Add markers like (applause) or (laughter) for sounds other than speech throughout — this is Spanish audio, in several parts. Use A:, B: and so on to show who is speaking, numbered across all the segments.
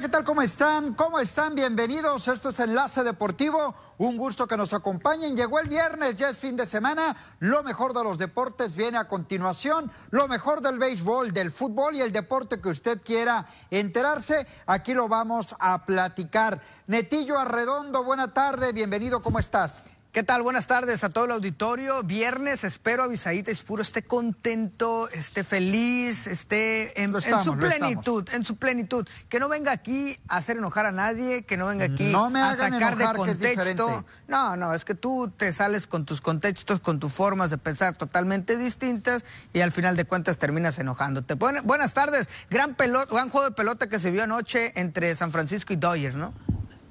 A: ¿qué tal? ¿Cómo están? ¿Cómo están? Bienvenidos. Esto es Enlace Deportivo. Un gusto que nos acompañen. Llegó el viernes, ya es fin de semana. Lo mejor de los deportes viene a continuación. Lo mejor del béisbol, del fútbol y el deporte que usted quiera enterarse. Aquí lo vamos a platicar. Netillo Arredondo, buena tarde. Bienvenido, ¿cómo estás?
B: ¿Qué tal? Buenas tardes a todo el auditorio. Viernes, espero Avisadita Puro esté contento, esté feliz, esté en, su plenitud, en su plenitud. Que no venga aquí a hacer enojar a nadie, que no venga aquí a sacar de contexto. No, no, es que tú te sales con tus contextos, con tus formas de pensar totalmente distintas y al final de cuentas terminas enojándote. buenas tardes. Gran, gran juego de pelota que se vio anoche entre San Francisco y Dodgers, ¿no?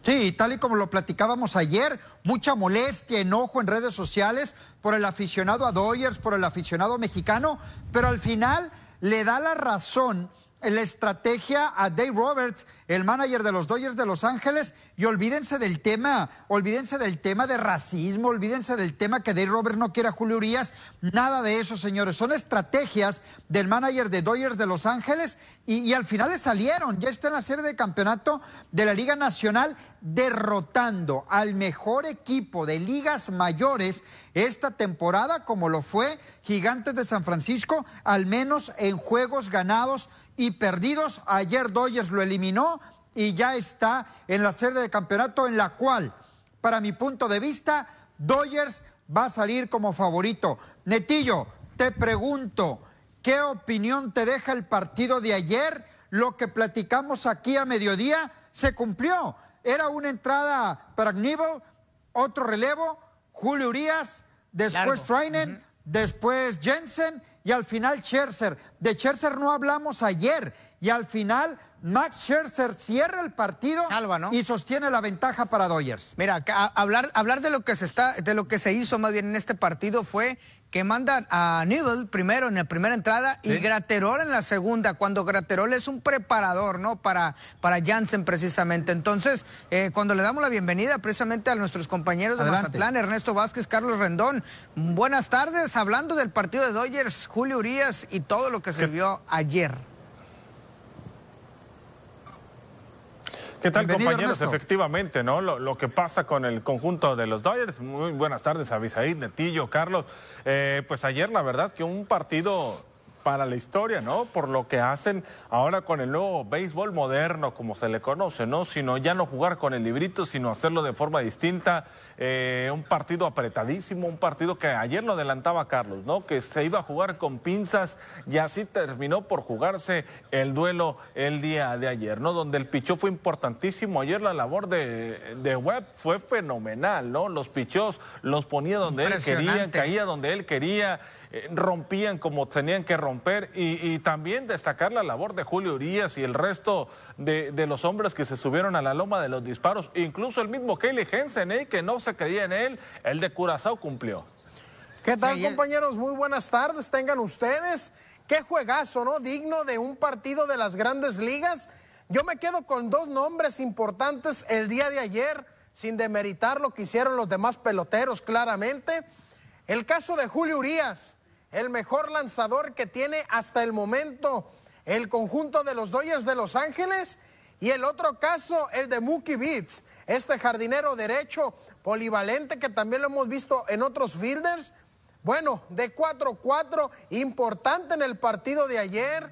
A: Sí, tal y como lo platicábamos ayer, mucha molestia, enojo en redes sociales por el aficionado a Dodgers, por el aficionado mexicano, pero al final le da la razón la estrategia a Dave Roberts, el manager de los Dodgers de Los Ángeles, y olvídense del tema, olvídense del tema de racismo, olvídense del tema que Dave Roberts no quiere a Julio Urias, nada de eso, señores, son estrategias del manager de Dodgers de Los Ángeles y, y al final le salieron, ya está en la serie de campeonato de la Liga Nacional derrotando al mejor equipo de ligas mayores esta temporada, como lo fue Gigantes de San Francisco, al menos en juegos ganados y perdidos. Ayer Dodgers lo eliminó y ya está en la serie de campeonato en la cual, para mi punto de vista, Dodgers va a salir como favorito. Netillo, te pregunto, ¿qué opinión te deja el partido de ayer? Lo que platicamos aquí a mediodía se cumplió. Era una entrada para Aníbal, otro relevo, Julio Urias, después Trainen, después Jensen y al final Scherzer. De Scherzer no hablamos ayer y al final Max Scherzer cierra el partido y sostiene la ventaja para Dodgers.
B: Mira, hablar, hablar de lo que se está, de lo que se hizo más bien en este partido fue que mandan a Needle primero en la primera entrada y Graterol en la segunda, cuando Graterol es un preparador, ¿no? Para, para Jansen precisamente. Entonces, eh, cuando le damos la bienvenida precisamente a nuestros compañeros de Mazatlán, Ernesto Vázquez, Carlos Rendón, buenas tardes, hablando del partido de Dodgers, Julio Urias y todo lo que se vio ayer.
C: ¿Qué tal, compañeros? Efectivamente, ¿no? Lo, que pasa con el conjunto de los Dodgers. Muy buenas tardes, Abisaid, Netillo, Carlos. Eh, pues ayer, la verdad, que un partido para la historia, ¿no? Por lo que hacen ahora con el nuevo béisbol moderno, como se le conoce, ¿no? Sino ya no jugar con el librito, sino hacerlo de forma distinta. Eh, un partido apretadísimo, un partido que ayer lo adelantaba Carlos, ¿no? Que se iba a jugar con pinzas y así terminó por jugarse el duelo el día de ayer, ¿no? Donde el pichó fue importantísimo. Ayer la labor de, de Webb fue fenomenal, ¿no? Los pichos los ponía donde él quería, caía donde él quería. Eh, rompían como tenían que romper y, también destacar la labor de Julio Urias y el resto de, los hombres que se subieron a la loma de los disparos, incluso el mismo Kelly Jensen, ¿eh? que no se creía en él, el de Curazao cumplió.
D: ¿Qué tal compañeros? Muy buenas tardes, tengan ustedes. Qué juegazo, ¿no? Digno de un partido de las grandes ligas. Yo me quedo con dos nombres importantes el día de ayer, sin demeritar lo que hicieron los demás peloteros, claramente. El caso de Julio Urias, el mejor lanzador que tiene hasta el momento el conjunto de los Dodgers de Los Ángeles. Y el otro caso, el de Mookie Beats, este jardinero derecho polivalente que también lo hemos visto en otros fielders. Bueno, de 4-4, importante en el partido de ayer.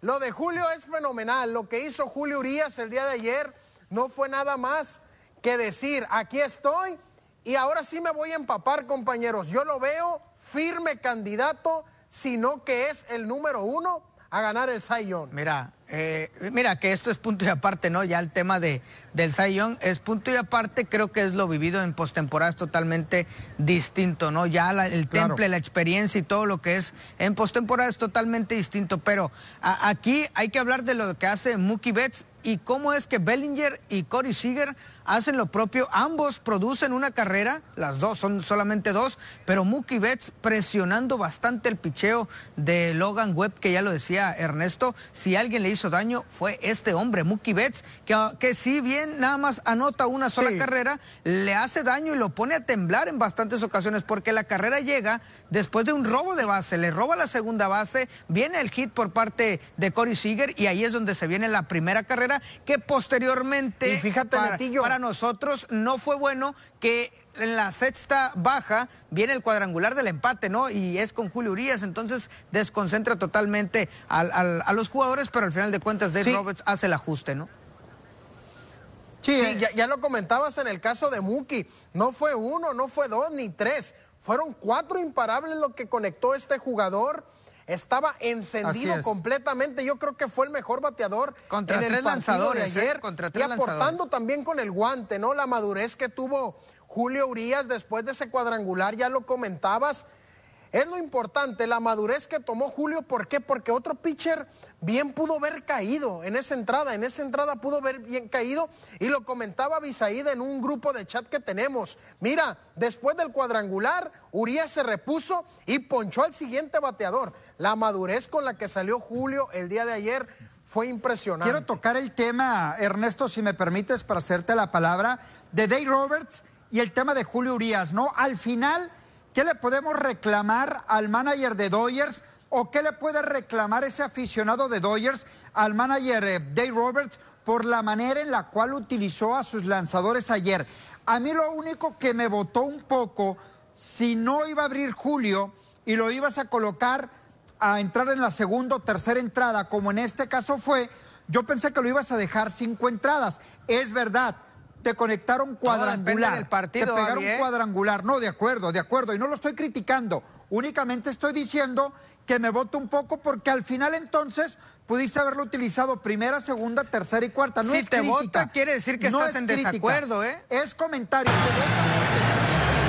D: Lo de Julio es fenomenal. Lo que hizo Julio Urias el día de ayer no fue nada más que decir, aquí estoy y ahora sí me voy a empapar, compañeros. Yo lo veo firme candidato, sino que es el número uno a ganar el Sayón.
B: Mira, eh, mira que esto es punto y aparte, ¿no? Ya el tema de, del Sayón es punto y aparte, creo que es lo vivido en postemporada es totalmente distinto, ¿no? Ya el temple, la experiencia y todo lo que es en postemporada es totalmente distinto, pero aquí hay que hablar de lo que hace Mookie Betts y cómo es que Bellinger y Corey Seager hacen lo propio. Ambos producen una carrera, las dos son solamente dos, pero Mookie Betts presionando bastante el picheo de Logan Webb, que ya lo decía Ernesto, si alguien le hizo daño fue este hombre, Mookie Betts, que, que si bien nada más anota una sola carrera, le hace daño y lo pone a temblar en bastantes ocasiones, porque la carrera llega después de un robo de base, le roba la segunda base, viene el hit por parte de Corey Seager y ahí es donde se viene la primera carrera, que posteriormente,
D: fíjate,
B: para nosotros no fue bueno que en la sexta baja viene el cuadrangular del empate, ¿no? Y es con Julio Urias, entonces desconcentra totalmente a los jugadores, pero al final de cuentas Dave Roberts hace el ajuste, ¿no?
D: Sí, eh. ya, lo comentabas en el caso de Muki, no fue uno, no fue dos, ni tres, fueron cuatro imparables lo que conectó este jugador. Estaba encendido completamente. Yo creo que fue el mejor bateador
B: contra en el lanzadores
D: de
B: ¿eh?
D: ayer. Contra y aportando también con el guante, ¿no? La madurez que tuvo Julio Urias después de ese cuadrangular, ya lo comentabas. Es lo importante, la madurez que tomó Julio. ¿Por qué? Porque otro pitcher bien pudo haber caído en esa entrada. En esa entrada pudo haber bien caído. Y lo comentaba Bisaída en un grupo de chat que tenemos. Mira, después del cuadrangular, Urias se repuso y ponchó al siguiente bateador. La madurez con la que salió Julio el día de ayer fue impresionante.
A: Quiero tocar el tema, Ernesto, si me permites, para hacerte la palabra, de Dave Roberts y el tema de Julio Urias, ¿no? Al final, ¿qué le podemos reclamar al manager de Dodgers o qué le puede reclamar ese aficionado de Dodgers al manager eh, Dave Roberts por la manera en la cual utilizó a sus lanzadores ayer? A mí lo único que me votó un poco, si no iba a abrir Julio y lo ibas a colocar a entrar en la segunda o tercera entrada, como en este caso fue, yo pensé que lo ibas a dejar cinco entradas. Es verdad, te conectaron cuadrangular.
B: del partido,
A: te pegaron cuadrangular. No, de acuerdo, de acuerdo. Y no lo estoy criticando. Únicamente estoy diciendo que me voto un poco porque al final entonces pudiste haberlo utilizado primera, segunda, tercera y cuarta. No
B: si
A: es
B: te
A: vota,
B: quiere decir que estás en desacuerdo, ¿eh?
A: Es comentario.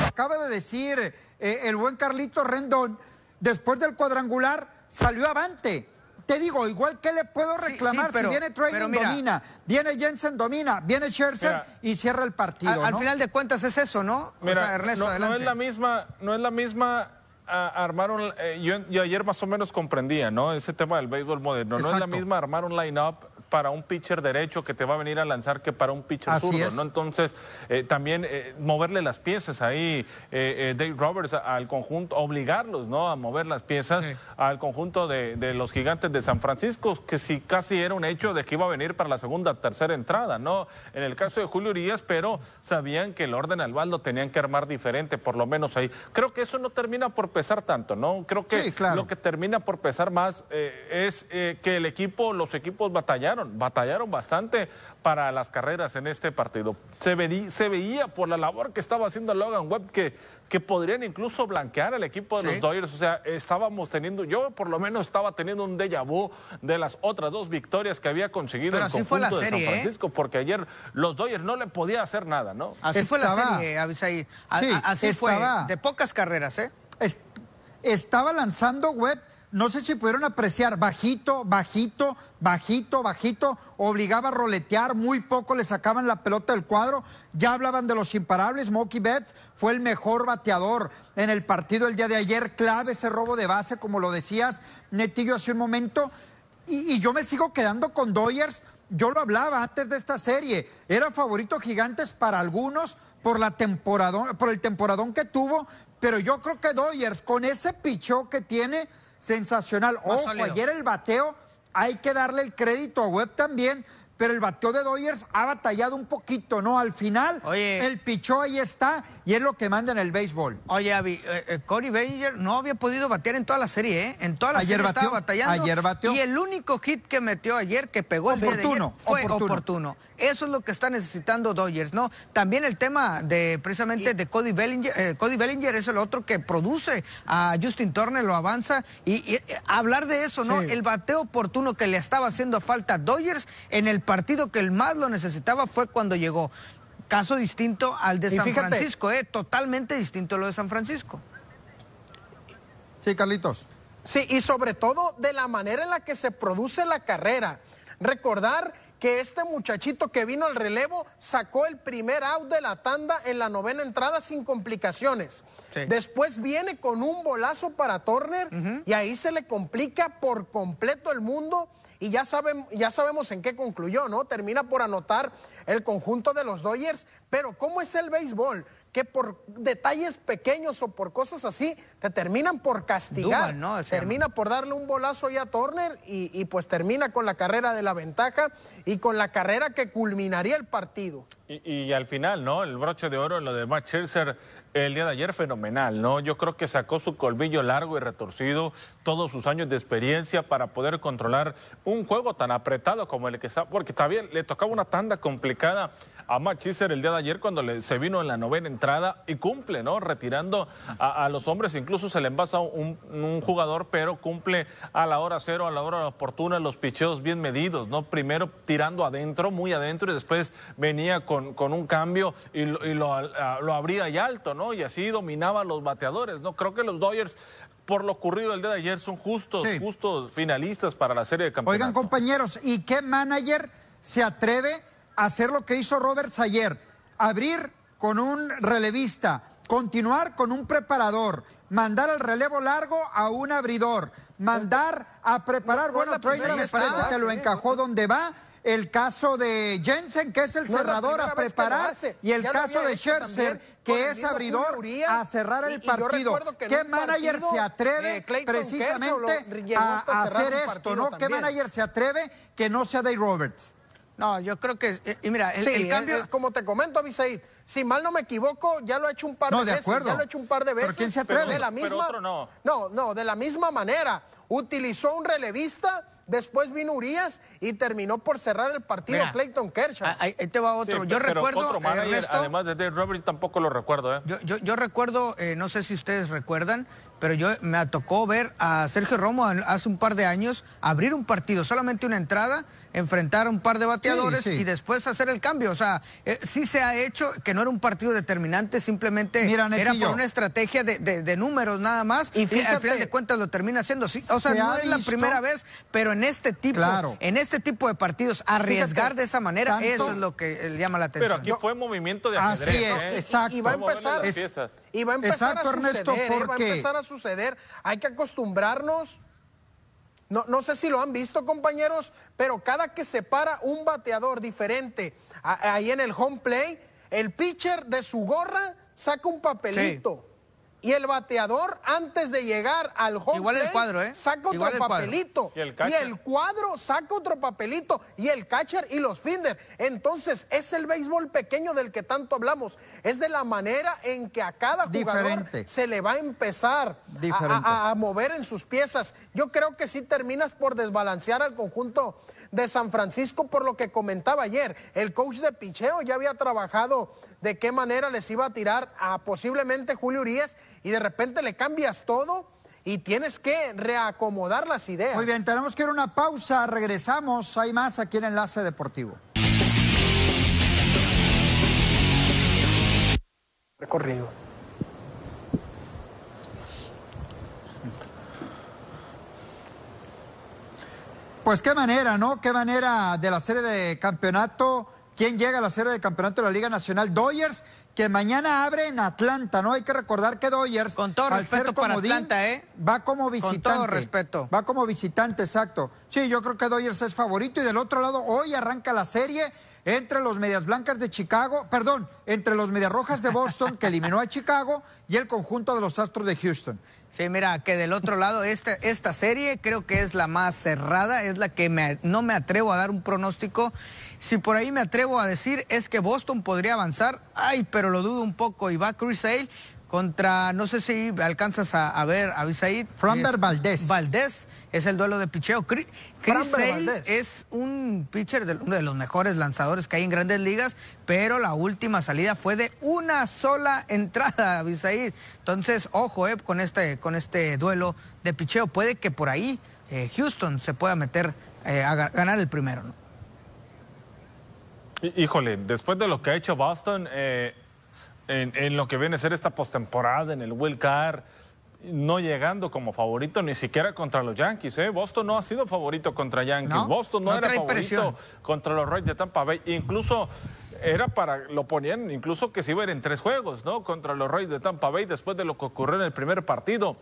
A: acaba de decir eh, el buen Carlito Rendón, después del cuadrangular salió avante te digo, igual que le puedo reclamar si viene Training domina, viene Jensen domina, viene Scherzer y cierra el partido.
B: Al final de cuentas es eso, ¿no?
C: Mira, Ernesto, no, no, es la misma, no es la misma armar un, eh, yo, ayer más o menos comprendía, ¿no? Ese tema del béisbol moderno. No es la misma armar un line-up para un pitcher derecho que te va a venir a lanzar que para un pitcher zurdo, ¿no? Entonces, eh, también eh, moverle las piezas ahí, eh, Dave Roberts al conjunto, obligarlos, ¿no? A mover las piezas al conjunto de, los gigantes de San Francisco, que sí casi era un hecho de que iba a venir para la segunda, tercera entrada, ¿no? En el caso de Julio Urias, pero sabían que el orden al baldo tenían que armar diferente, por lo menos ahí. Creo que eso no termina por pesar tanto, ¿no? Creo que lo que termina por pesar más es que el equipo, los equipos batallaron batallaron, bastante para las carreras en este partido. Se, se veía por la labor que estaba haciendo Logan Webb que, que podrían incluso blanquear al equipo de los Dodgers. O sea, estábamos teniendo, yo por lo menos estaba teniendo un déjà vu de las otras dos victorias que había conseguido el conjunto de San ¿eh? Francisco, porque ayer los Dodgers no le podía hacer nada, ¿no?
B: Así fue la serie, Abisaí. así fue, de pocas carreras, ¿eh?
A: estaba lanzando Webb no sé si pudieron apreciar, bajito, bajito, bajito, bajito, obligaba a roletear, muy poco le sacaban la pelota del cuadro, ya hablaban de los imparables, Mookie Betts fue el mejor bateador en el partido el día de ayer, clave ese robo de base, como lo decías, Netillo hace un momento, y, yo me sigo quedando con Doyers, yo lo hablaba antes de esta serie, era favorito gigantes para algunos por, la temporada, por el temporadón que tuvo, pero yo creo que Doyers con ese pichó que tiene sensacional. Ojo, ayer el bateo, hay que darle el crédito a Webb también, pero el bateo de Doyers ha batallado un poquito, ¿no? Al final, el pichó ahí está y es lo que manda en el béisbol.
B: Oye, Avi, eh, eh, Corey Bellinger no había podido batear en toda la serie, ¿eh? En toda la serie estaba batallando.
A: Ayer bateó.
B: Y el único hit que metió ayer, que pegó el día de ayer, fue oportuno. Eso es lo que está necesitando Dodgers, ¿no? También el tema de precisamente de Cody Bellinger, eh, Cody Bellinger es el otro que produce a Justin Turner, lo avanza y, hablar de eso, ¿no? El bateo oportuno que le estaba haciendo falta a Dodgers en el partido que el más lo necesitaba fue cuando llegó. Caso distinto al de San Francisco, ¿eh? Totalmente distinto a lo de San Francisco.
A: Sí, Carlitos.
D: Sí, y sobre todo de la manera en la que se produce la carrera. Recordar que este muchachito que vino al relevo sacó el primer out de la tanda en la novena entrada sin complicaciones. Después viene con un bolazo para Turner y ahí se le complica por completo el mundo y ya, saben, ya sabemos en qué concluyó, ¿no? Termina por anotar el conjunto de los Dodgers, pero ¿cómo es el béisbol? Que por detalles pequeños o por cosas así te terminan por castigar. ¿no? termina por darle un bolazo ya a Turner y, pues termina con la carrera de la ventaja y con la carrera que culminaría el partido.
C: Y, al final, ¿no? El broche de oro, lo de Matt Scherzer el día de ayer fenomenal, ¿no? Yo creo que sacó su colmillo largo y retorcido, todos sus años de experiencia para poder controlar un juego tan apretado como el que está, porque también le tocaba una tanda complicada a Matt el día de ayer cuando le, se vino en la novena entrada y cumple, ¿no? Retirando a, los hombres, incluso se le envasa un, un, jugador, pero cumple a la hora cero, a la hora oportuna, los picheos bien medidos, ¿no? Primero tirando adentro, muy adentro, y después venía con, con un cambio y, lo, y lo, lo abría y alto, ¿no? Y así dominaba a los bateadores, ¿no? Creo que los Dodgers por lo ocurrido el día de ayer son justos, justos finalistas para la serie de campeonato.
A: Oigan, compañeros, ¿y qué manager se atreve hacer lo que hizo Robert ayer, abrir con un relevista, continuar con un preparador, mandar el relevo largo a un abridor, mandar a preparar, bueno, Trainer me parece que lo encajó donde va, el caso de Jensen, que es el cerrador a preparar, y el caso de Scherzer, que es abridor a cerrar el partido. ¿Qué manager se atreve eh, precisamente a, hacer esto? ¿no? ¿Qué manager se atreve que no sea Dave Roberts?
B: No, yo creo que, eh, y mira, el, cambio...
D: como te comento, Abisaid, si mal no me equivoco, ya lo ha hecho un par de, veces. Ya lo ha hecho un par de veces.
A: ¿Pero quién se atreve?
D: de la misma, no. No, no, de la misma manera. Utilizó un relevista, después vino Urias y terminó por cerrar el partido Clayton Kershaw.
B: Ahí, te va otro. yo recuerdo,
C: además de Dave Roberts, tampoco lo recuerdo. ¿eh?
B: Yo, yo, recuerdo, eh, no sé si ustedes recuerdan, pero yo me tocó ver a Sergio Romo hace un par de años abrir un partido, solamente una entrada, enfrentar a un par de bateadores y después hacer el cambio. O sea, eh, sí se ha hecho que no era un partido determinante, simplemente era por una estrategia de, números nada más y, al final de cuentas lo termina haciendo. Sí, o sea, no es la primera vez, pero en este tipo, en este tipo de partidos, arriesgar de esa manera, eso es lo que eh, llama la atención.
C: Pero aquí fue movimiento de ajedrez.
A: Así es, ¿eh? exacto.
D: Y va a empezar, y va a empezar a suceder, va a empezar a suceder. Hay que acostumbrarnos no, no sé si lo han visto, compañeros, pero cada que se para un bateador diferente ahí en el home play, el pitcher de su gorra saca un papelito. Y el bateador, antes de llegar al home
B: Igual
D: el
B: cuadro, ¿eh?
D: saca otro papelito. ¿Y el, cuadro saca otro papelito. Y el catcher y los finder. Entonces, es el béisbol pequeño del que tanto hablamos. Es de la manera en que a cada jugador se le va a empezar a, a, mover en sus piezas. Yo creo que sí terminas por desbalancear al conjunto de San Francisco por lo que comentaba ayer. El coach de picheo ya había trabajado de qué manera les iba a tirar a posiblemente Julio Urias y de repente le cambias todo y tienes que reacomodar las ideas.
A: Muy bien, tenemos que ir a una pausa, regresamos, hay más aquí en Enlace Deportivo.
D: Recorrido.
A: Pues qué manera, ¿no? Qué manera de la serie de campeonato. ¿Quién llega a la serie de campeonato de la Liga Nacional? Dodgers, que mañana abre en Atlanta, ¿no? Hay que recordar que Dodgers.
B: Con todo respeto para Atlanta, ¿eh?
A: Va como visitante.
B: Con todo respeto.
A: Va como visitante, exacto. Sí, yo creo que Dodgers es favorito. Y del otro lado, hoy arranca la serie entre los Medias Blancas de Chicago, perdón, entre los Medias Rojas de Boston, que eliminó a Chicago, y el conjunto de los Astros de Houston.
B: Sí, mira, que del otro lado, esta, esta serie creo que es la más cerrada, es la que no me atrevo a dar un pronóstico. Si por ahí me atrevo a decir es que Boston podría avanzar, ay, pero lo dudo un poco. Y va Chris contra, no sé si alcanzas a, ver a Bisaid.
A: Framber Valdés.
B: Valdés es el duelo de picheo. Chris, Sale es un pitcher, de, uno de los mejores lanzadores que hay en grandes ligas, pero la última salida fue de una sola (laughs) entrada, Bisaid. Entonces, ojo eh, con, este, con este duelo de picheo. Puede que por ahí eh, Houston se pueda meter eh, a ganar el primero. ¿no?
C: Híjole, después de lo que ha hecho Boston, en, lo que viene a ser esta postemporada, en el Will Card, no llegando como favorito ni siquiera contra los Yankees. ¿eh? Boston no ha sido favorito contra Yankees. Boston no, era favorito contra los Rays de Tampa Bay. Incluso era para, lo ponían incluso que se iba a ir en tres juegos, ¿no? Contra los Rays de Tampa Bay después de lo que ocurrió en el primer partido.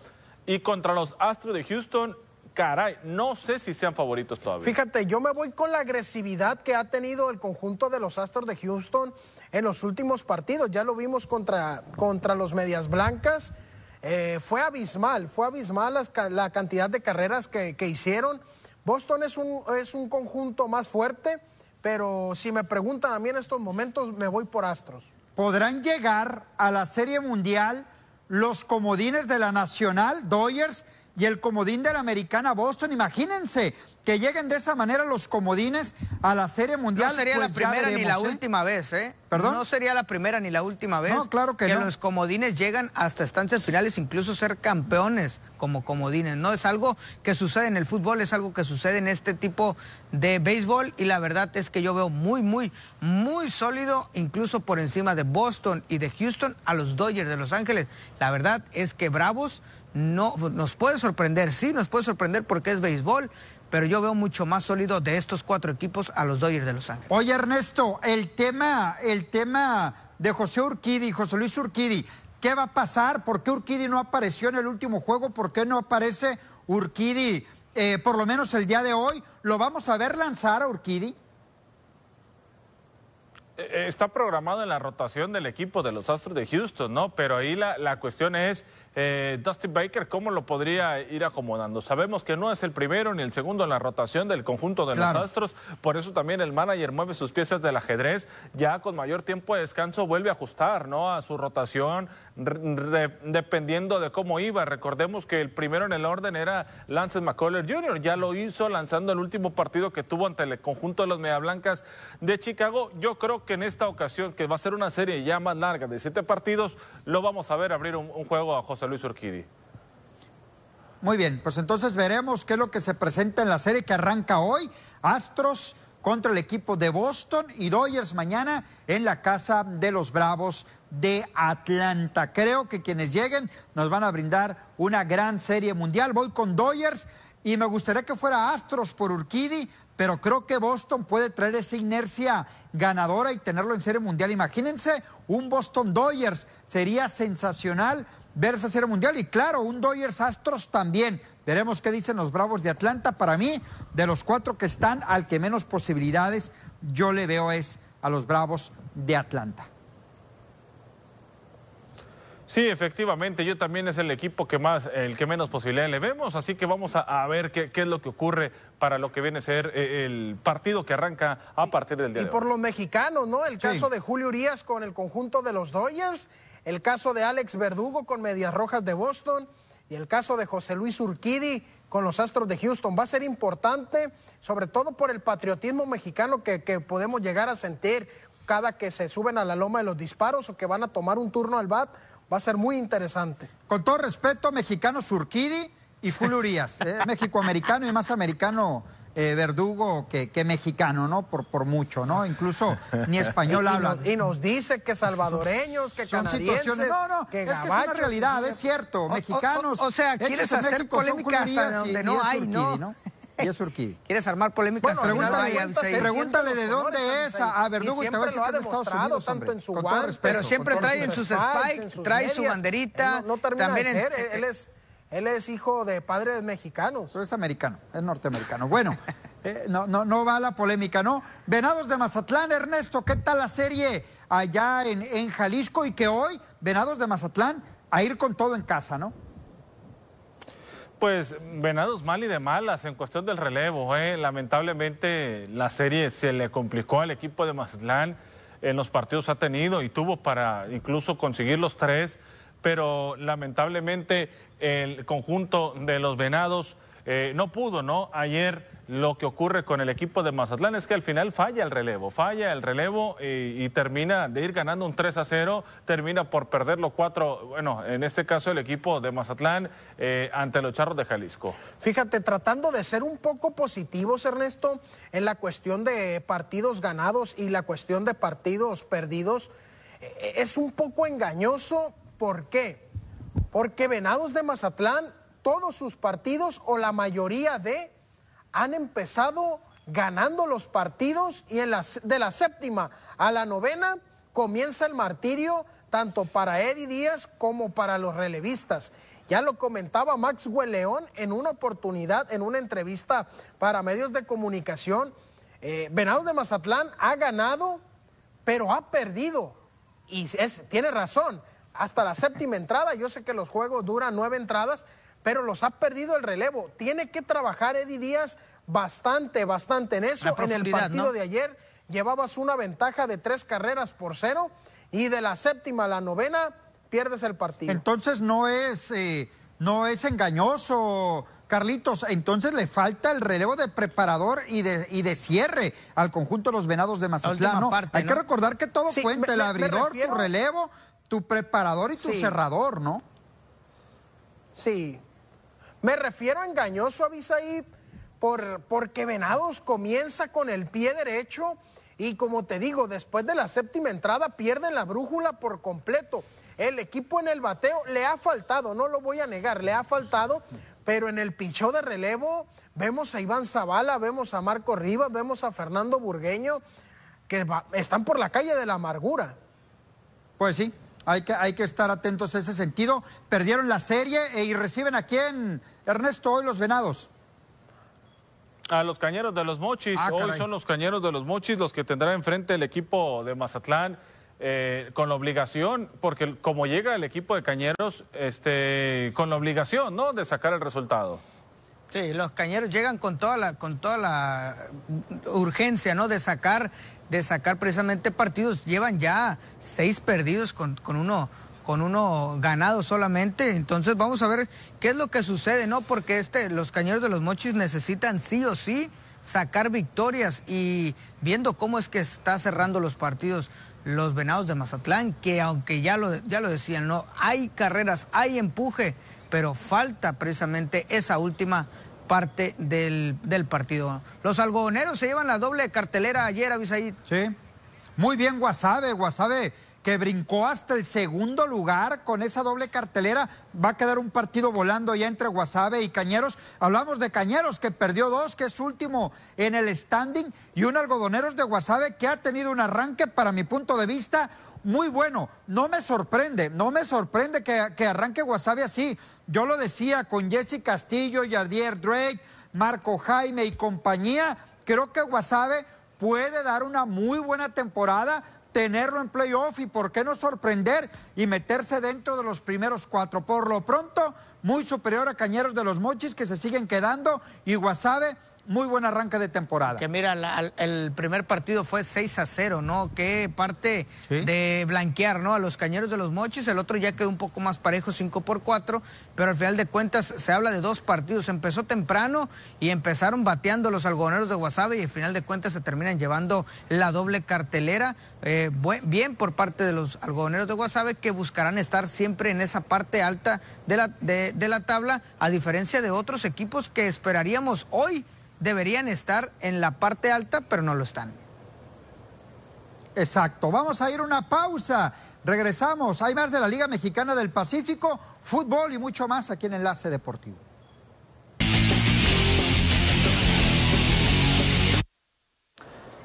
C: Y contra los Astros de Houston, caray, no sé si sean favoritos todavía.
D: Fíjate, yo me voy con la agresividad que ha tenido el conjunto de los Astros de Houston en los últimos partidos. Ya lo vimos contra, contra los Medias Blancas. Eh, fue abismal, fue abismal la cantidad de carreras que, hicieron. Boston es un, es un conjunto más fuerte, pero si me preguntan a mí en estos momentos, me voy por Astros.
A: ¿Podrán llegar a la Serie Mundial los comodines de la Nacional, Dodgers, y el comodín de la Americana Boston? Imagínense, que lleguen de esa manera los comodines a la Serie Mundial.
B: No sería la pues primera ni la ¿eh? última vez, ¿eh?
A: ¿Perdón?
B: No sería la primera ni la última vez.
A: No, claro que, que
B: los comodines llegan hasta estancias finales, incluso ser campeones como comodines. No es algo que sucede en el fútbol, es algo que sucede en este tipo de béisbol y la verdad es que yo veo muy, muy, muy sólido, incluso por encima de Boston y de Houston, a los Dodgers de Los Ángeles. La verdad es que Bravos no nos puede sorprender, sí, nos puede sorprender porque es béisbol, pero yo veo mucho más sólido de estos cuatro equipos a los Dodgers de Los Ángeles.
A: Oye, Ernesto, el tema, el tema de José Urquidi, José Luis Urquidi, ¿qué va a pasar? ¿Por qué Urquidi no apareció en el último juego? ¿Por qué no aparece Urquidi eh, por lo menos el día de hoy? ¿Lo vamos a ver lanzar a Urquidi?
C: Eh, está programado en la rotación del equipo de los Astros de Houston, ¿no? Pero ahí la, la cuestión es eh, Dustin Baker, ¿cómo lo podría ir acomodando? Sabemos que no es el primero ni el segundo en la rotación del conjunto de los Astros, por eso también el manager mueve sus piezas del ajedrez, ya con mayor tiempo de descanso vuelve a ajustar ¿no? a su rotación, dependiendo de cómo iba. Recordemos que el primero en el orden era Lance McCullers Jr., ya lo hizo lanzando el último partido que tuvo ante el conjunto de los Media Blancas de Chicago. Yo creo que en esta ocasión, que va a ser una serie ya más larga de siete partidos, lo vamos a ver abrir un, un juego a José Luis Urquidi.
A: Muy bien, pues entonces veremos qué es lo que se presenta en la serie que arranca hoy. Astros contra el equipo de Boston y Dodgers mañana en la casa de los Bravos de Atlanta. Creo que quienes lleguen nos van a brindar una gran serie mundial. Voy con Dodgers y me gustaría que fuera Astros por Urquidi, pero creo que Boston puede traer esa inercia ganadora y tenerlo en serie mundial. Imagínense un Boston Dodgers, sería sensacional ver esa serie mundial. Y claro, un Dodgers Astros también. Veremos qué dicen los Bravos de Atlanta. Para mí, de los cuatro que están, al que menos posibilidades yo le veo es a los Bravos de Atlanta.
C: Sí, efectivamente, yo también es el equipo que más, el que menos posibilidades le vemos, así que vamos a, ver qué, es lo que ocurre para lo que viene a ser eh, el partido que arranca a partir del día.
D: Y por los mexicanos, ¿no? El caso de Julio Urias con el conjunto de los Dodgers el caso de Alex Verdugo con Medias Rojas de Boston y el caso de José Luis Urquidi con los Astros de Houston. Va a ser importante, sobre todo por el patriotismo mexicano que, podemos llegar a sentir cada que se suben a la loma de los disparos o que van a tomar un turno al bat. Va a ser muy interesante.
A: Con todo respeto, mexicano Urquidi y Julio (laughs) Urias, ¿eh? México-americano y más americano eh, verdugo que, mexicano, ¿no? Por, por mucho, ¿no? Incluso ni español habla.
D: Y nos dice que salvadoreños, que canadienses,
A: No, no, que es que es una realidad, es cierto. Mexicanos.
B: O, sea, quieres hacer polémica hasta donde no hay, ¿no?
A: Es Urquidi.
B: ¿Quieres armar polémica
A: bueno, pregúntale, pregúntale de dónde es a, Verdugo y, te va a decir que es de Estados Unidos, tanto en su
B: Pero siempre trae en sus spikes, trae su banderita.
D: No, también él es él es hijo de padres mexicanos.
A: Pero es americano, es norteamericano. Bueno, (laughs) eh, no, no, no va la polémica, ¿no? Venados de Mazatlán, Ernesto, ¿qué tal la serie allá en, en Jalisco? Y que hoy, Venados de Mazatlán, a ir con todo en casa, ¿no?
C: Pues Venados mal y de malas en cuestión del relevo. ¿eh? Lamentablemente la serie se le complicó al equipo de Mazatlán. En los partidos ha tenido y tuvo para incluso conseguir los tres pero lamentablemente el conjunto de los Venados eh, no pudo, ¿no? Ayer lo que ocurre con el equipo de Mazatlán es que al final falla el relevo, falla el relevo y, termina de ir ganando un 3 a 0, termina por perder los cuatro, bueno, en este caso el equipo de Mazatlán eh, ante los Charros de Jalisco.
D: Fíjate, tratando de ser un poco positivos, Ernesto, en la cuestión de partidos ganados y la cuestión de partidos perdidos, eh, es un poco engañoso ¿Por qué? porque Venados de Mazatlán, todos sus partidos o la mayoría de, han empezado ganando los partidos y en de la séptima a la novena comienza el martirio tanto para Eddie Díaz como para los relevistas. Ya lo comentaba Maxwell León en una oportunidad, en una entrevista para medios de comunicación. Eh, de Mazatlán ha ganado, pero ha perdido. Y es, tiene razón, hasta la séptima entrada, yo sé que los juegos duran nueve entradas, pero los ha perdido el relevo. Tiene que trabajar Eddie Díaz bastante, bastante en eso. En el partido de ayer llevabas una ventaja de tres carreras por cero y de la séptima a la novena pierdes el partido.
A: Entonces no es, eh, no es engañoso. Carlitos, entonces le falta el relevo de preparador y de, y de cierre al conjunto de los venados de Mazatlán. Hay que recordar que todo cuenta, el abridor, tu relevo, tu preparador y tu cerrador, ¿no?
D: Sí. Me refiero a engañoso, Abisaid, por, porque Venados comienza con el pie derecho y como te digo, después de la séptima entrada pierden la brújula por completo. El equipo en el bateo le ha faltado, no lo voy a negar, le ha faltado, pero en el pichó de relevo vemos a Iván Zavala, vemos a Marco Rivas, vemos a Fernando Burgueño, que están por la calle de la amargura.
A: Pues sí, hay que, hay que estar atentos a ese sentido. Perdieron la serie e, y reciben a quién, Ernesto, hoy los Venados.
C: A los cañeros de los Mochis. Ah, Hoy son los cañeros de los Mochis los que tendrá enfrente el equipo de Mazatlán. Eh, con la obligación, porque como llega el equipo de Cañeros, este, con la obligación, ¿no? De sacar el resultado.
B: Sí, los Cañeros llegan con toda la, con toda la urgencia, ¿no? De sacar, de sacar precisamente partidos. Llevan ya seis perdidos con, con uno con uno ganado solamente. Entonces vamos a ver qué es lo que sucede, ¿no? Porque este, los cañeros de los mochis necesitan sí o sí sacar victorias y viendo cómo es que está cerrando los partidos los venados de Mazatlán, que aunque ya lo, ya lo decían, ¿no? Hay carreras, hay empuje, pero falta precisamente esa última parte del, del partido. Los algodoneros se llevan la doble cartelera ayer, Avisaí.
A: Sí. Muy bien, Guasave, Guasave que brincó hasta el segundo lugar con esa doble cartelera. Va a quedar un partido volando ya entre Guasave y Cañeros. Hablamos de Cañeros que perdió dos, que es último en el standing, y un algodoneros de Guasave que ha tenido un arranque, para mi punto de vista, muy bueno. No me sorprende, no me sorprende que, que arranque Guasave así. Yo lo decía con Jesse Castillo, Yardier Drake, Marco Jaime y compañía. Creo que Guasave puede dar una muy buena temporada tenerlo en playoff y por qué no sorprender y meterse dentro de los primeros cuatro. Por lo pronto, muy superior a Cañeros de los Mochis que se siguen quedando y Guasave muy buen arranque de temporada.
B: Que mira, el primer partido fue 6 a 0, ¿no? Qué parte de blanquear, ¿no? A los cañeros de los mochis, el otro ya quedó un poco más parejo, 5 por 4, pero al final de cuentas se habla de dos partidos. Empezó temprano y empezaron bateando los algodoneros de Guasave y al final de cuentas se terminan llevando la doble cartelera. Eh, bien por parte de los algodoneros de Guasave que buscarán estar siempre en esa parte alta de la, de la tabla, a diferencia de otros equipos que esperaríamos hoy deberían estar en la parte alta, pero no lo están.
A: Exacto. Vamos a ir a una pausa. Regresamos. Hay más de la Liga Mexicana del Pacífico, fútbol y mucho más aquí en Enlace Deportivo.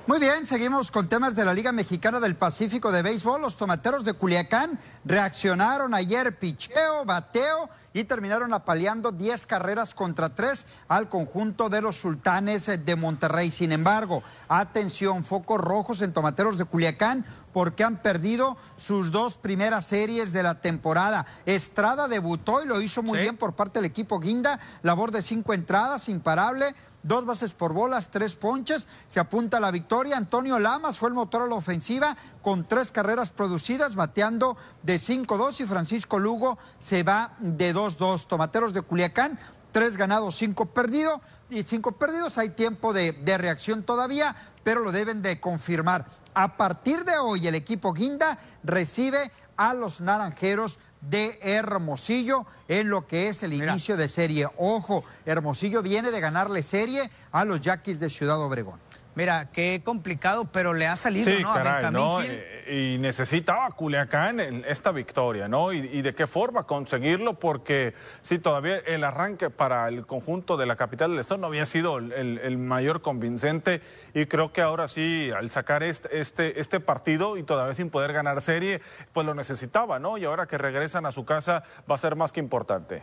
A: Muy bien, seguimos con temas de la Liga Mexicana del Pacífico de Béisbol. Los tomateros de Culiacán reaccionaron ayer picheo, bateo y terminaron apaleando 10 carreras contra 3 al conjunto de los sultanes de Monterrey. Sin embargo, atención, focos rojos en tomateros de Culiacán porque han perdido sus dos primeras series de la temporada. Estrada debutó y lo hizo muy bien por parte del equipo Guinda, labor de cinco entradas, imparable dos bases por bolas, tres ponches, se apunta la victoria. Antonio Lamas fue el motor a la ofensiva con tres carreras producidas, bateando de 5-2 y Francisco Lugo se va de 2-2. Tomateros de Culiacán, tres ganados, cinco perdidos y cinco perdidos. Hay tiempo de, de reacción todavía, pero lo deben de confirmar. A partir de hoy el equipo Guinda recibe a los Naranjeros de Hermosillo en lo que es el inicio de serie. Ojo, Hermosillo viene de ganarle serie a los Yaquis de Ciudad Obregón.
B: Mira, qué complicado, pero le ha salido, ¿no? a Benjamín
C: eh, Y necesitaba Culiacán esta victoria, ¿no? Y, de qué forma conseguirlo, porque sí, todavía el arranque para el conjunto de la capital del Estado no había sido el, mayor convincente y creo que ahora sí, al sacar este, este, este partido y todavía sin poder ganar serie, pues lo necesitaba, ¿no? Y ahora que regresan a su casa va a ser más que importante.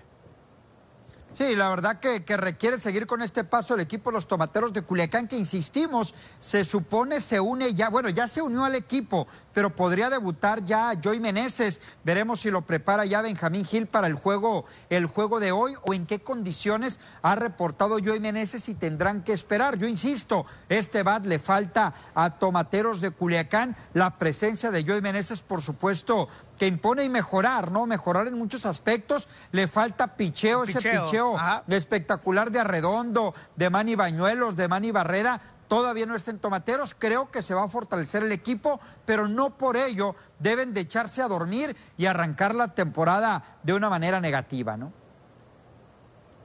A: Sí, la verdad que, requiere seguir con este paso el equipo de los Tomateros de Culiacán, que insistimos, se supone se une ya, bueno, ya se unió al equipo, pero podría debutar ya Joy Meneses. Veremos si lo prepara ya Benjamín Gil para el juego, el juego de hoy o en qué condiciones ha reportado Joy Meneses y tendrán que esperar. Yo insisto, este bat le falta a Tomateros de Culiacán. La presencia de Joy Meneses, por supuesto, que impone y mejorar, ¿no? Mejorar en muchos aspectos. Le falta picheo, ese picheo espectacular de Arredondo, de Manny Bañuelos, de Manny Barreda. Todavía no está en tomateros, creo que se va a fortalecer el equipo, pero no por ello deben de echarse a dormir y arrancar la temporada de una manera negativa, ¿no?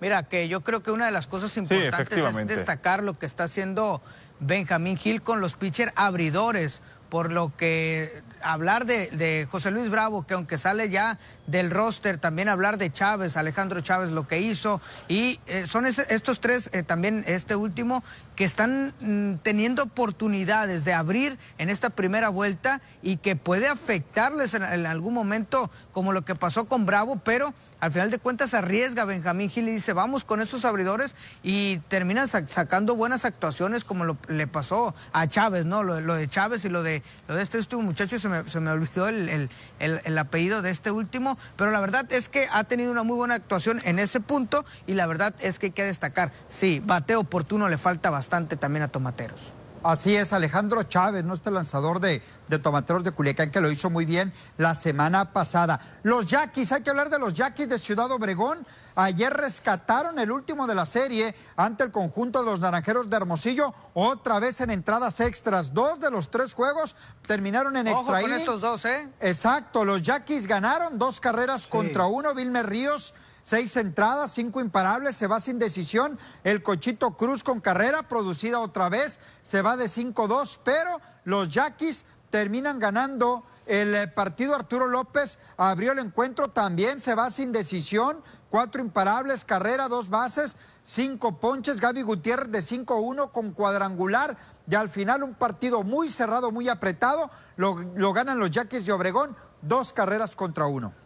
B: Mira, que yo creo que una de las cosas importantes es destacar lo que está haciendo Benjamín Gil con los pitchers abridores, por lo que hablar de, José Luis Bravo, que aunque sale ya del roster, también hablar de Chávez, Alejandro Chávez, lo que hizo, y eh, son estos tres, eh, también este último, que están mm, teniendo oportunidades de abrir en esta primera vuelta y que puede afectarles en, algún momento, como lo que pasó con Bravo, pero al final de cuentas arriesga Benjamín Gil y dice, vamos con esos abridores y termina sacando buenas actuaciones como lo, le pasó a Chávez, ¿no? Lo, de Chávez y lo de, lo de este último muchacho, se me, olvidó el, el, apellido de este último, pero la verdad es que ha tenido una muy buena actuación en ese punto y la verdad es que hay que destacar, sí, bateo oportuno le falta bastante también a Tomateros.
A: Así es, Alejandro Chávez, ¿no? Este lanzador de, de, tomateros de Culiacán que lo hizo muy bien la semana pasada. Los Yaquis, hay que hablar de los Yaquis de Ciudad Obregón. Ayer rescataron el último de la serie ante el conjunto de los Naranjeros de Hermosillo, otra vez en entradas extras. Dos de los tres juegos terminaron en
B: Ojo
A: extra
B: con estos dos, ¿eh?
A: Exacto, los Yaquis ganaron dos carreras contra uno. Vilmer Ríos seis entradas, cinco imparables, se va sin decisión. El Cochito Cruz con carrera producida otra vez, se va de 5-2, pero los Yaquis terminan ganando el eh, partido. Arturo López abrió el encuentro, también se va sin decisión. Cuatro imparables, carrera, dos bases, cinco ponches. Gaby Gutiérrez de 5-1 con cuadrangular. Y al final un partido muy cerrado, muy apretado. Lo, lo ganan los Yaquis de Obregón, dos carreras contra uno.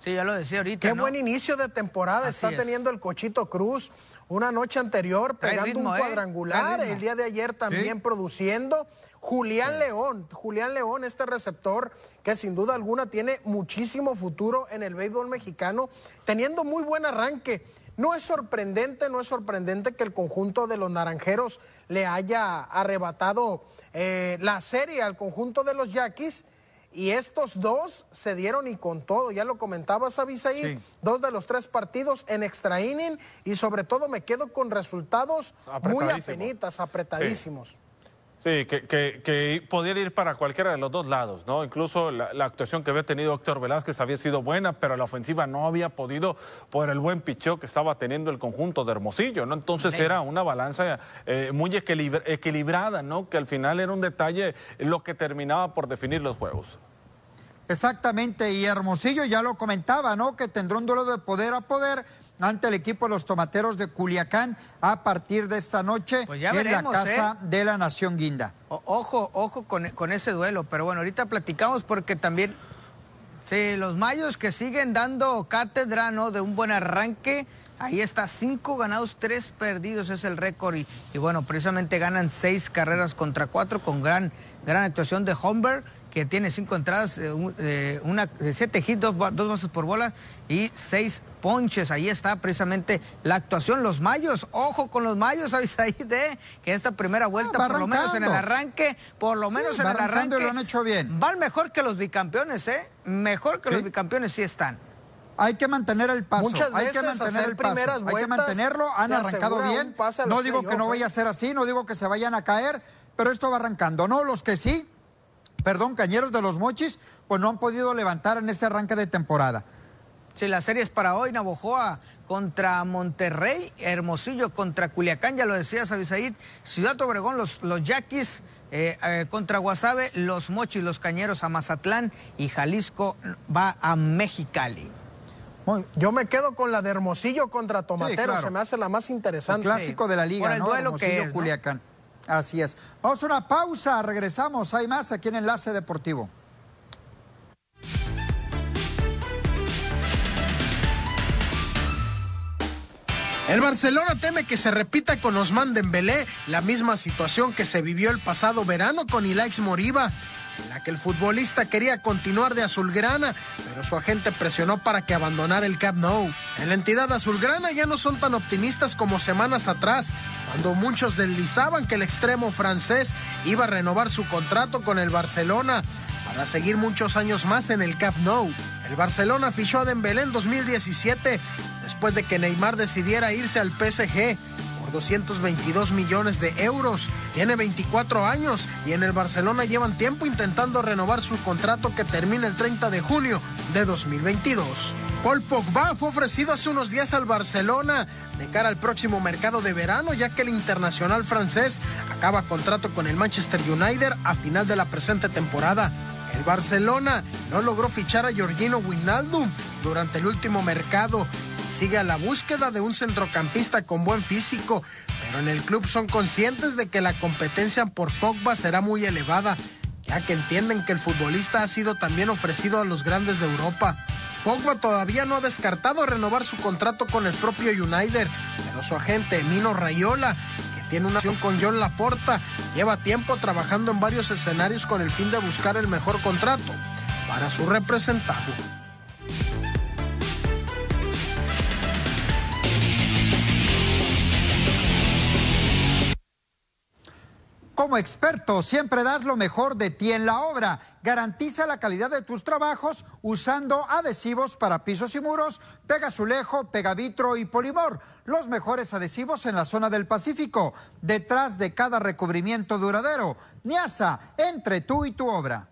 B: Sí, ya lo decía ahorita.
D: Qué buen inicio de temporada está teniendo el Cochito Cruz. Una noche anterior pegando un ¿eh? cuadrangular, el día de ayer también produciendo. Julián León, Julián León, este receptor que sin duda alguna tiene muchísimo futuro en el béisbol mexicano, teniendo muy buen arranque. No es sorprendente, no es sorprendente que el conjunto de los naranjeros le haya arrebatado eh, la serie al conjunto de los yaquis y estos dos se dieron y con todo, ya lo comentabas, Abisaí, dos de los tres partidos en extra inning y sobre todo me quedo con resultados muy apenitas, apretadísimos.
C: Sí. que, que, podría ir para cualquiera de los dos lados, ¿no? Incluso la, actuación que había tenido Héctor Velázquez había sido buena, pero la ofensiva no había podido por el buen picheo que estaba teniendo el conjunto de Hermosillo, ¿no? Entonces era una balanza eh, muy equilibrada, ¿no? Que al final era un detalle lo que terminaba por definir los juegos.
A: Exactamente, y Hermosillo ya lo comentaba, ¿no? Que tendrá un duelo de poder a poder ante el equipo de los tomateros de Culiacán a partir de esta noche
B: pues en
A: la Casa
B: ¿eh?
A: de la Nación Guinda.
B: ojo, ojo con, con, ese duelo, pero bueno, ahorita platicamos porque también, sí, los mayos que siguen dando cátedra, ¿no? De un buen arranque. Ahí está, cinco ganados, tres perdidos es el récord y, y bueno, precisamente ganan seis carreras contra cuatro con gran, gran actuación de Homberg que tiene cinco entradas, eh, eh, una, siete hits, dos, bases por bola y seis ponches. Ahí está precisamente la actuación. Los mayos, ojo con los mayos, (laughs) ¿sabes? Ahí de que esta primera vuelta, por lo menos en el arranque, por lo menos en el arranque.
A: lo han hecho bien.
B: Van mejor que los bicampeones, ¿eh? Mejor que los bicampeones sí están.
A: Hay que mantener el paso, hay que mantener el paso, hay que mantenerlo, han arrancado bien. No digo que no vaya a ser así, no digo que se vayan a caer, pero esto va arrancando, ¿no? Los que sí, perdón, Cañeros de los Mochis, pues no han podido levantar en este arranque de temporada.
B: Sí, la serie es para hoy, Navojoa contra Monterrey, Hermosillo contra Culiacán, ya lo decías, Abisaid, Ciudad Obregón, los, los Yaquis eh, eh, contra Guasave, los Mochis, los Cañeros a Mazatlán y Jalisco va a Mexicali.
D: yo me quedo con la de Hermosillo contra Tomatero, se me hace la más interesante.
A: El clásico de la liga,
B: Por el duelo que es,
A: Culiacán. Así es. Vamos a una pausa, regresamos. Hay más aquí en Enlace Deportivo.
D: El Barcelona teme que se repita con Osman Dembélé la misma situación que se vivió el pasado verano con Ilaix Moriba, la que el futbolista quería continuar de azulgrana, pero su agente presionó para que abandonara el Camp Nou. En la entidad azulgrana ya no son tan optimistas como semanas atrás, cuando muchos deslizaban que el extremo francés iba a renovar su contrato con el Barcelona para seguir muchos años más en el Camp Nou. El Barcelona fichó a Dembélé en 2017 después de que Neymar decidiera irse al PSG por 222 millones de euros. Tiene 24 años y en el Barcelona llevan tiempo intentando renovar su contrato que termina el 30 de junio de 2022. Paul Pogba fue ofrecido hace unos días al Barcelona de cara al próximo mercado de verano, ya que el internacional francés acaba contrato con el Manchester United a final de la presente temporada. El Barcelona no logró fichar a Georgino Wijnaldum durante el último mercado sigue a la búsqueda de un centrocampista con buen físico, pero en el club son conscientes de que la competencia por Pogba será muy elevada, ya que entienden que el futbolista ha sido también ofrecido a los grandes de Europa. Pogba todavía no ha descartado renovar su contrato con el propio United, pero su agente Mino Rayola, que tiene una acción con John Laporta, lleva tiempo trabajando en varios escenarios con el fin de buscar el mejor contrato para su representado.
A: Como experto, siempre das lo mejor de ti en la obra. Garantiza la calidad de tus trabajos usando adhesivos para pisos y muros, Pegazulejo, Pegavitro y Polimor. Los mejores adhesivos en la zona del Pacífico, detrás de cada recubrimiento duradero. Niasa, entre tú y tu obra.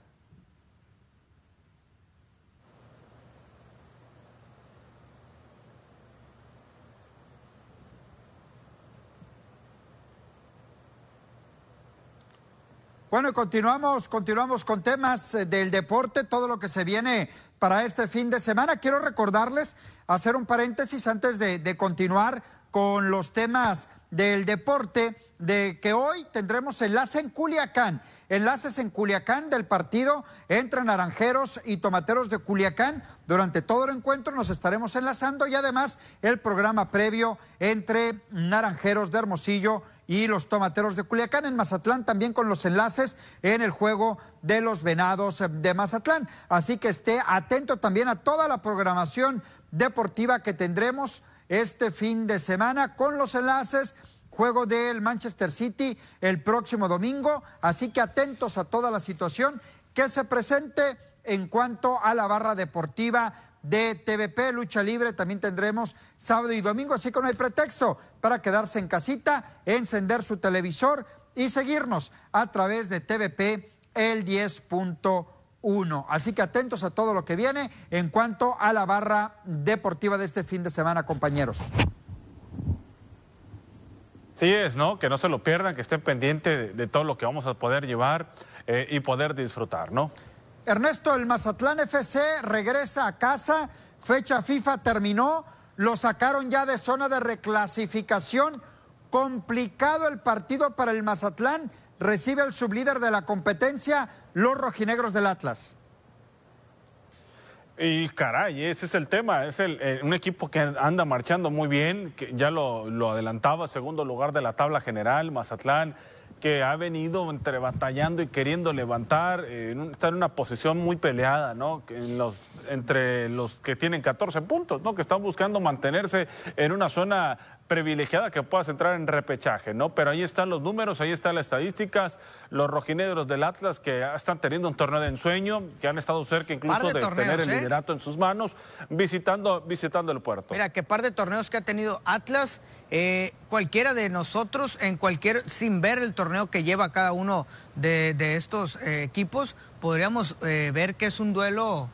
A: Bueno, continuamos, continuamos con temas eh, del deporte, todo lo que se viene para este fin de semana. Quiero recordarles, hacer un paréntesis antes de, continuar con los temas del deporte, de que hoy tendremos enlace en Culiacán. Enlaces en Culiacán del partido entre Naranjeros y Tomateros de Culiacán. Durante todo el encuentro nos estaremos enlazando y además el programa previo entre Naranjeros de Hermosillo y los tomateros de Culiacán. En Mazatlán también con los enlaces en el juego de los venados de Mazatlán. Así que esté atento también a toda la programación deportiva que tendremos este fin de semana con los enlaces. Juego del Manchester City el próximo domingo. Así que atentos a toda la situación que se presente en cuanto a la barra deportiva de TVP, lucha libre, también tendremos sábado y domingo, así que no hay pretexto para quedarse en casita, encender su televisor y seguirnos a través de TVP el 10.1. Así que atentos a todo lo que viene en cuanto a la barra deportiva de este fin de semana, compañeros.
C: Sí es, ¿no? Que no se lo pierdan, que estén pendientes de, todo lo que vamos a poder llevar eh, y poder disfrutar, ¿no?
A: Ernesto, el Mazatlán FC regresa a casa, fecha FIFA terminó, lo sacaron ya de zona de reclasificación. Complicado el partido para el Mazatlán, recibe al sublíder de la competencia, los rojinegros del Atlas.
C: Y caray, ese es el tema, es el, eh, un equipo que anda marchando muy bien, que ya lo, lo adelantaba, segundo lugar de la tabla general, Mazatlán que ha venido entre batallando y queriendo levantar, eh, está en una posición muy peleada, ¿no? En los, entre los que tienen 14 puntos, ¿no? Que están buscando mantenerse en una zona privilegiada que puedas entrar en repechaje, ¿no? Pero ahí están los números, ahí están las estadísticas, los rojinegros del Atlas que están teniendo un torneo de ensueño, que han estado cerca incluso de, tener el ¿eh? liderato en sus manos, visitando, visitando el puerto.
B: Mira, qué par de torneos que ha tenido Atlas eh, cualquiera de nosotros, en cualquier, sin ver el torneo que lleva cada uno de, estos eh, equipos, podríamos eh, ver que es un duelo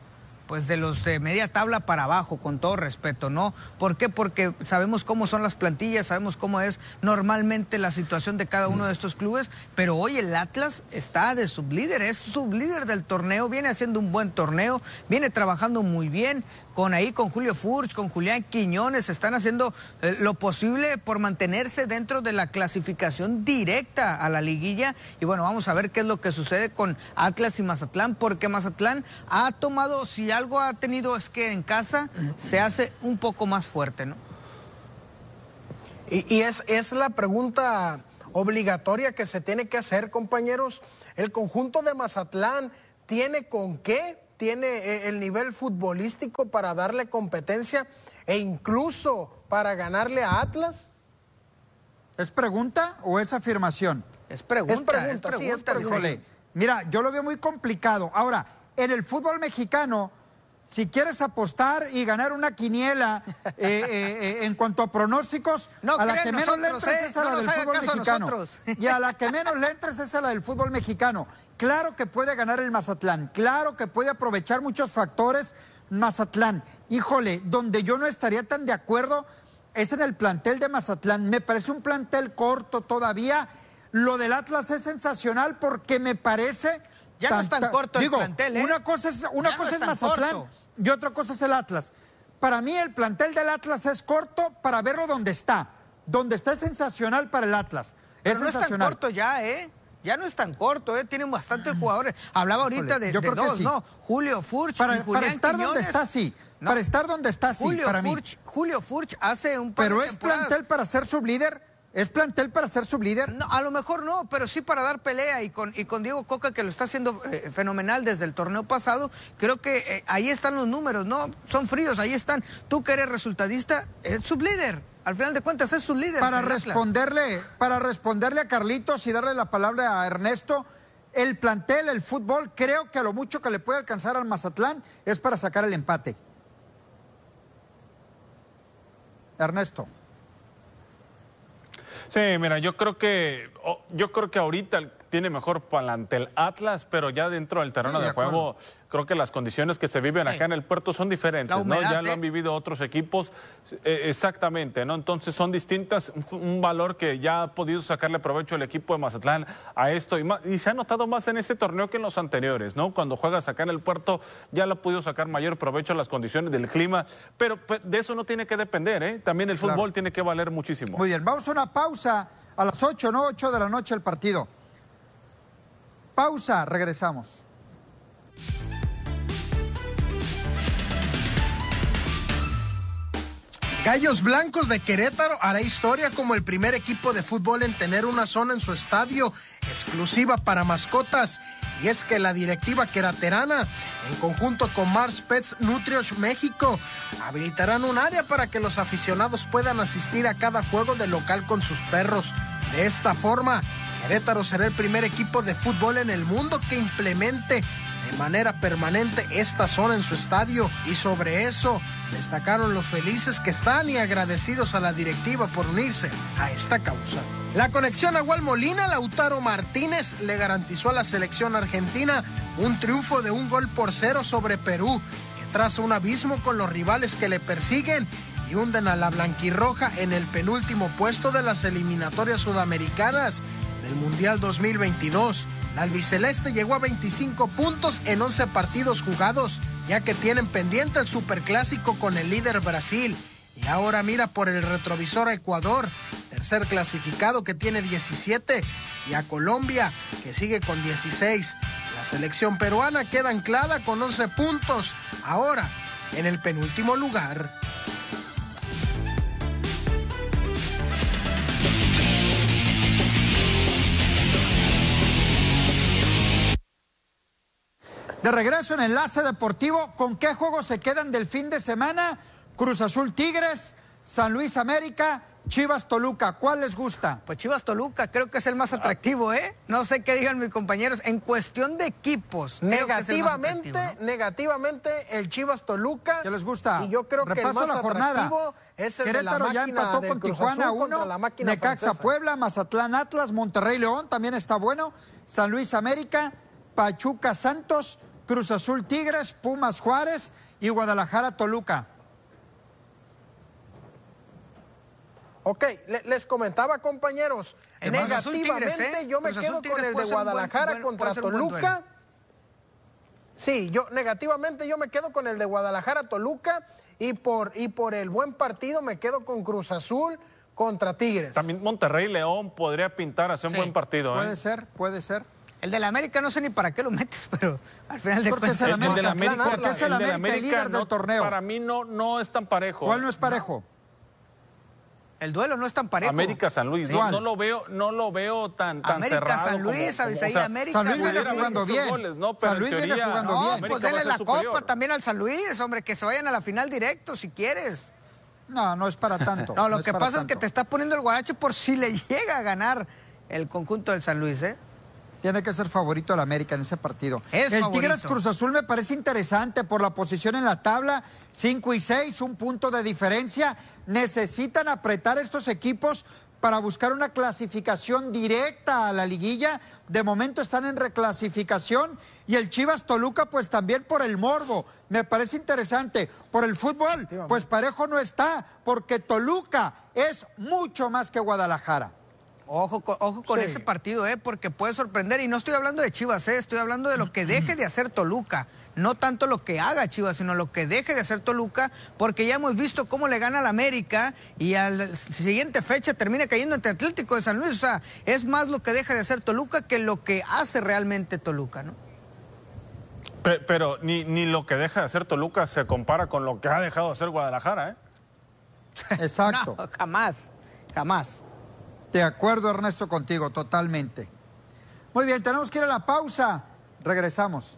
B: pues de los de media tabla para abajo, con todo respeto, ¿no? ¿Por qué? Porque sabemos cómo son las plantillas, sabemos cómo es normalmente la situación de cada uno de estos clubes, pero hoy el Atlas está de sublíder, es sublíder del torneo, viene haciendo un buen torneo, viene trabajando muy bien, con ahí, con Julio Furch, con Julián Quiñones, están haciendo eh, lo posible por mantenerse dentro de la clasificación directa a la liguilla. Y bueno, vamos a ver qué es lo que sucede con Atlas y Mazatlán, porque Mazatlán ha tomado, si algo ha tenido es que en casa se hace un poco más fuerte, ¿no?
D: Y, es, es la pregunta obligatoria que se tiene que hacer, compañeros. El conjunto de Mazatlán tiene con qué tiene eh, el nivel futbolístico para darle competencia e incluso para ganarle a Atlas?
A: ¿Es pregunta o es afirmación?
B: Es pregunta. Es pregunta,
A: sí, es pregunta. mira, yo lo veo muy complicado. Ahora, en el fútbol mexicano, si quieres apostar y ganar una quiniela eh, eh, en cuanto a pronósticos, a la que menos le entres es a la del fútbol mexicano. Y a la que menos le entres es a la del fútbol mexicano. Claro que puede ganar el Mazatlán, claro que puede aprovechar muchos factores Mazatlán. Híjole, donde yo no estaría tan de acuerdo es en el plantel de Mazatlán. Me parece un plantel corto todavía. Lo del Atlas es sensacional porque me parece...
B: Ya no es tan corto el plantel, ¿eh?
A: Una cosa es, una cosa es, Mazatlán y otra cosa es el Atlas. Para mí el plantel del Atlas es corto para verlo donde está. Donde está es sensacional para el Atlas. es
B: no
A: sensacional.
B: es tan corto ya, ¿eh? Ya no es tan corto, ¿eh? tienen bastantes jugadores. Hablaba ahorita de, dos, ¿no? Julio Furch
A: para,
B: y
A: Para estar donde está, sí. Para estar donde está, sí,
B: Julio
A: para
B: Furch, Julio Furch hace un
A: par Pero es plantel para ser sublíder. ¿Es plantel para ser sublíder?
B: No, a lo mejor no, pero sí para dar pelea y con, y con Diego Coca que lo está haciendo eh, fenomenal desde el torneo pasado, creo que eh, ahí están los números, ¿no? Son fríos, ahí están. Tú que eres resultadista, es sublíder. Al final de cuentas es su líder.
A: Para responderle, para responderle a Carlitos y darle la palabra a Ernesto, el plantel, el fútbol, creo que a lo mucho que le puede alcanzar al Mazatlán es para sacar el empate. Ernesto.
C: Sí, mira, yo creo que yo creo que ahorita tiene mejor plantel Atlas, pero ya dentro del terreno de, juego creo que las condiciones que se viven acá en el puerto son diferentes, ¿no? Ya lo ¿eh? han vivido otros equipos, eh, exactamente, ¿no? Entonces son distintas, un, valor que ya ha podido sacarle provecho el equipo de Mazatlán a esto y, y se ha notado más en este torneo que en los anteriores, ¿no? Cuando juegas acá en el puerto ya lo ha podido sacar mayor provecho a las condiciones del clima, pero pues, de eso no tiene que depender, ¿eh? También el fútbol tiene que valer muchísimo.
A: Muy bien, vamos a una pausa a las 8, ¿no? 8 de la noche el partido. Pausa, regresamos.
D: Gallos Blancos de Querétaro hará historia como el primer equipo de fútbol en tener una zona en su estadio exclusiva para mascotas. Y es que la directiva queraterana, en conjunto con Mars Pets Nutrios México, habilitarán un área para que los aficionados puedan asistir a cada juego de local con sus perros. De esta forma, Querétaro será el primer equipo de fútbol en el mundo que implemente de manera permanente esta zona en su estadio y sobre eso destacaron los felices que están y agradecidos a la directiva por unirse a esta causa. La conexión a Molina, Lautaro Martínez le garantizó a la selección argentina un triunfo de un gol por cero sobre Perú, que traza un abismo con los rivales que le persiguen y hunden a la blanquirroja en el penúltimo puesto de las eliminatorias sudamericanas del Mundial 2022. La albiceleste llegó a 25 puntos en 11 partidos jugados, ya que tienen pendiente el superclásico con el líder Brasil. Y ahora mira por el retrovisor a Ecuador, tercer clasificado que tiene 17, y a Colombia, que sigue con 16. La selección peruana queda anclada con 11 puntos, ahora en el penúltimo lugar.
A: De regreso en Enlace Deportivo, ¿con qué juegos se quedan del fin de semana? Cruz Azul Tigres, San Luis América, Chivas Toluca, ¿cuál les gusta?
B: Pues Chivas Toluca creo que es el más atractivo, ¿eh? No sé qué digan mis compañeros. En cuestión de equipos,
D: negativamente, negativamente el Chivas Toluca.
A: ¿Qué les gusta?
D: Y yo creo que el más la jornada. es el
A: Querétaro
D: de
A: ya empató con Tijuana 1, Necaxa Puebla, Mazatlán Atlas, Monterrey León también está bueno, San Luis América, Pachuca Santos, Cruz Azul Tigres, Pumas Juárez y Guadalajara Toluca.
D: Ok, les comentaba compañeros, negativamente ¿eh? yo me quedo con el de Guadalajara contra Toluca. Sí, yo negativamente yo me quedo con el de Guadalajara Toluca y por, y por el buen partido me quedo con Cruz Azul contra Tigres.
C: También Monterrey León podría pintar hacer un buen partido.
A: ¿eh? Puede ser, puede ser.
B: El de la América no sé ni para qué lo metes, (laughs) pero al final de cuentas...
A: Es el, el, de la América, es el, América, el líder del torneo.
C: Para mí no, no es tan parejo.
A: ¿Cuál no es parejo?
B: El duelo no es tan parejo.
C: América San Luis, no, lo veo, no lo veo tan, tan
B: América San Luis, América.
A: San Luis viene jugando bien. San Luis viene jugando bien.
B: Pues denle la copa también al San Luis, hombre, que se vayan a la final directo si quieres.
A: No, no es para tanto.
B: No, lo que pasa es que te está poniendo el guarache por si le (laughs) llega a ganar el conjunto del San Luis, ¿eh?
A: Tiene que ser favorito al América en ese partido. el Tigres Cruz Azul me parece interesante por la posición en la tabla, 5 y 6, un punto de diferencia necesitan apretar estos equipos para buscar una clasificación directa a la liguilla. De momento están en reclasificación y el Chivas Toluca pues también por el morbo. Me parece interesante. Por el fútbol pues parejo no está porque Toluca es mucho más que Guadalajara.
B: Ojo, ojo con ese partido, ¿eh? porque puede sorprender. Y no estoy hablando de Chivas, ¿eh? estoy hablando de lo que deje de hacer Toluca no tanto lo que haga Chivas, sino lo que deje de hacer Toluca, porque ya hemos visto cómo le gana al América y a la siguiente fecha termina cayendo ante Atlético de San Luis. O sea, es más lo que deja de hacer Toluca que lo que hace realmente Toluca, ¿no?
C: Pero, ni, ni, lo que deja de hacer Toluca se compara con lo que ha dejado de hacer Guadalajara, ¿eh? (laughs)
A: Exacto.
B: jamás, jamás.
A: De acuerdo, Ernesto, contigo, totalmente. Muy bien, tenemos que ir a la pausa. Regresamos.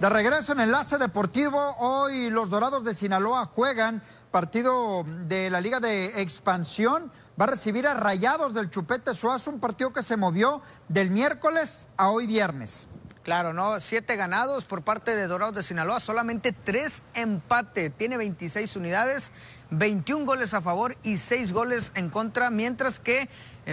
A: De regreso en Enlace Deportivo, hoy los Dorados de Sinaloa juegan partido de la Liga de Expansión. Va a recibir a Rayados del Chupete Suazo, un partido que se movió del miércoles a hoy viernes.
B: Claro, ¿no? Siete ganados por parte de Dorados de Sinaloa, solamente tres empate. Tiene 26 unidades, 21 goles a favor y seis goles en contra, mientras que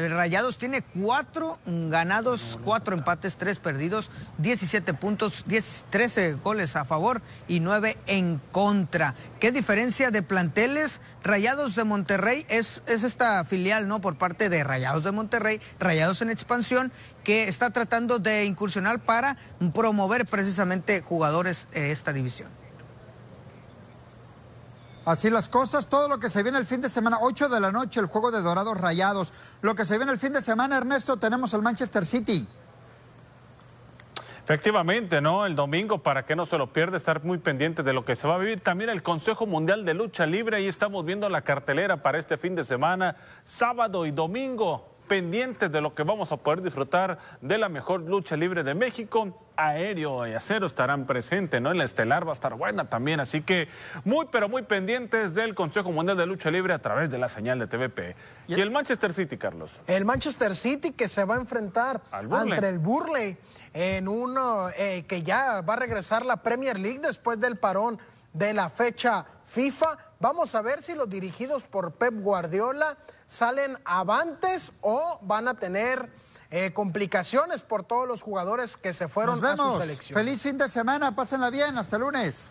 B: Rayados tiene cuatro ganados, cuatro empates, tres perdidos, 17 puntos, 13 goles a favor y nueve en contra. ¿Qué diferencia de planteles? Rayados de Monterrey es, es esta filial, ¿no? Por parte de Rayados de Monterrey, Rayados en expansión, que está tratando de incursionar para promover precisamente jugadores de esta división.
A: Así las cosas, todo lo que se viene el fin de semana, 8 de la noche, el juego de Dorados Rayados. Lo que se viene el fin de semana, Ernesto, tenemos el Manchester City.
C: Efectivamente, ¿no? El domingo, para que no se lo pierda, estar muy pendiente de lo que se va a vivir. También el Consejo Mundial de Lucha Libre, ahí estamos viendo la cartelera para este fin de semana, sábado y domingo pendientes de lo que vamos a poder disfrutar de la mejor lucha libre de México. Aéreo y acero estarán presentes, ¿no? En la estelar va a estar buena también. Así que muy, pero muy pendientes del Consejo Mundial de Lucha Libre a través de la señal de TVP. ¿Y, el Manchester City, Carlos?
D: El Manchester City que se va a enfrentar ante el Burley en uno eh, que ya va a regresar la Premier League después del parón de la fecha FIFA. Vamos a ver si los dirigidos por Pep Guardiola salen avantes o van a tener eh, complicaciones por todos los jugadores que se fueron a su selección.
A: Feliz fin de semana, pásenla bien, hasta lunes.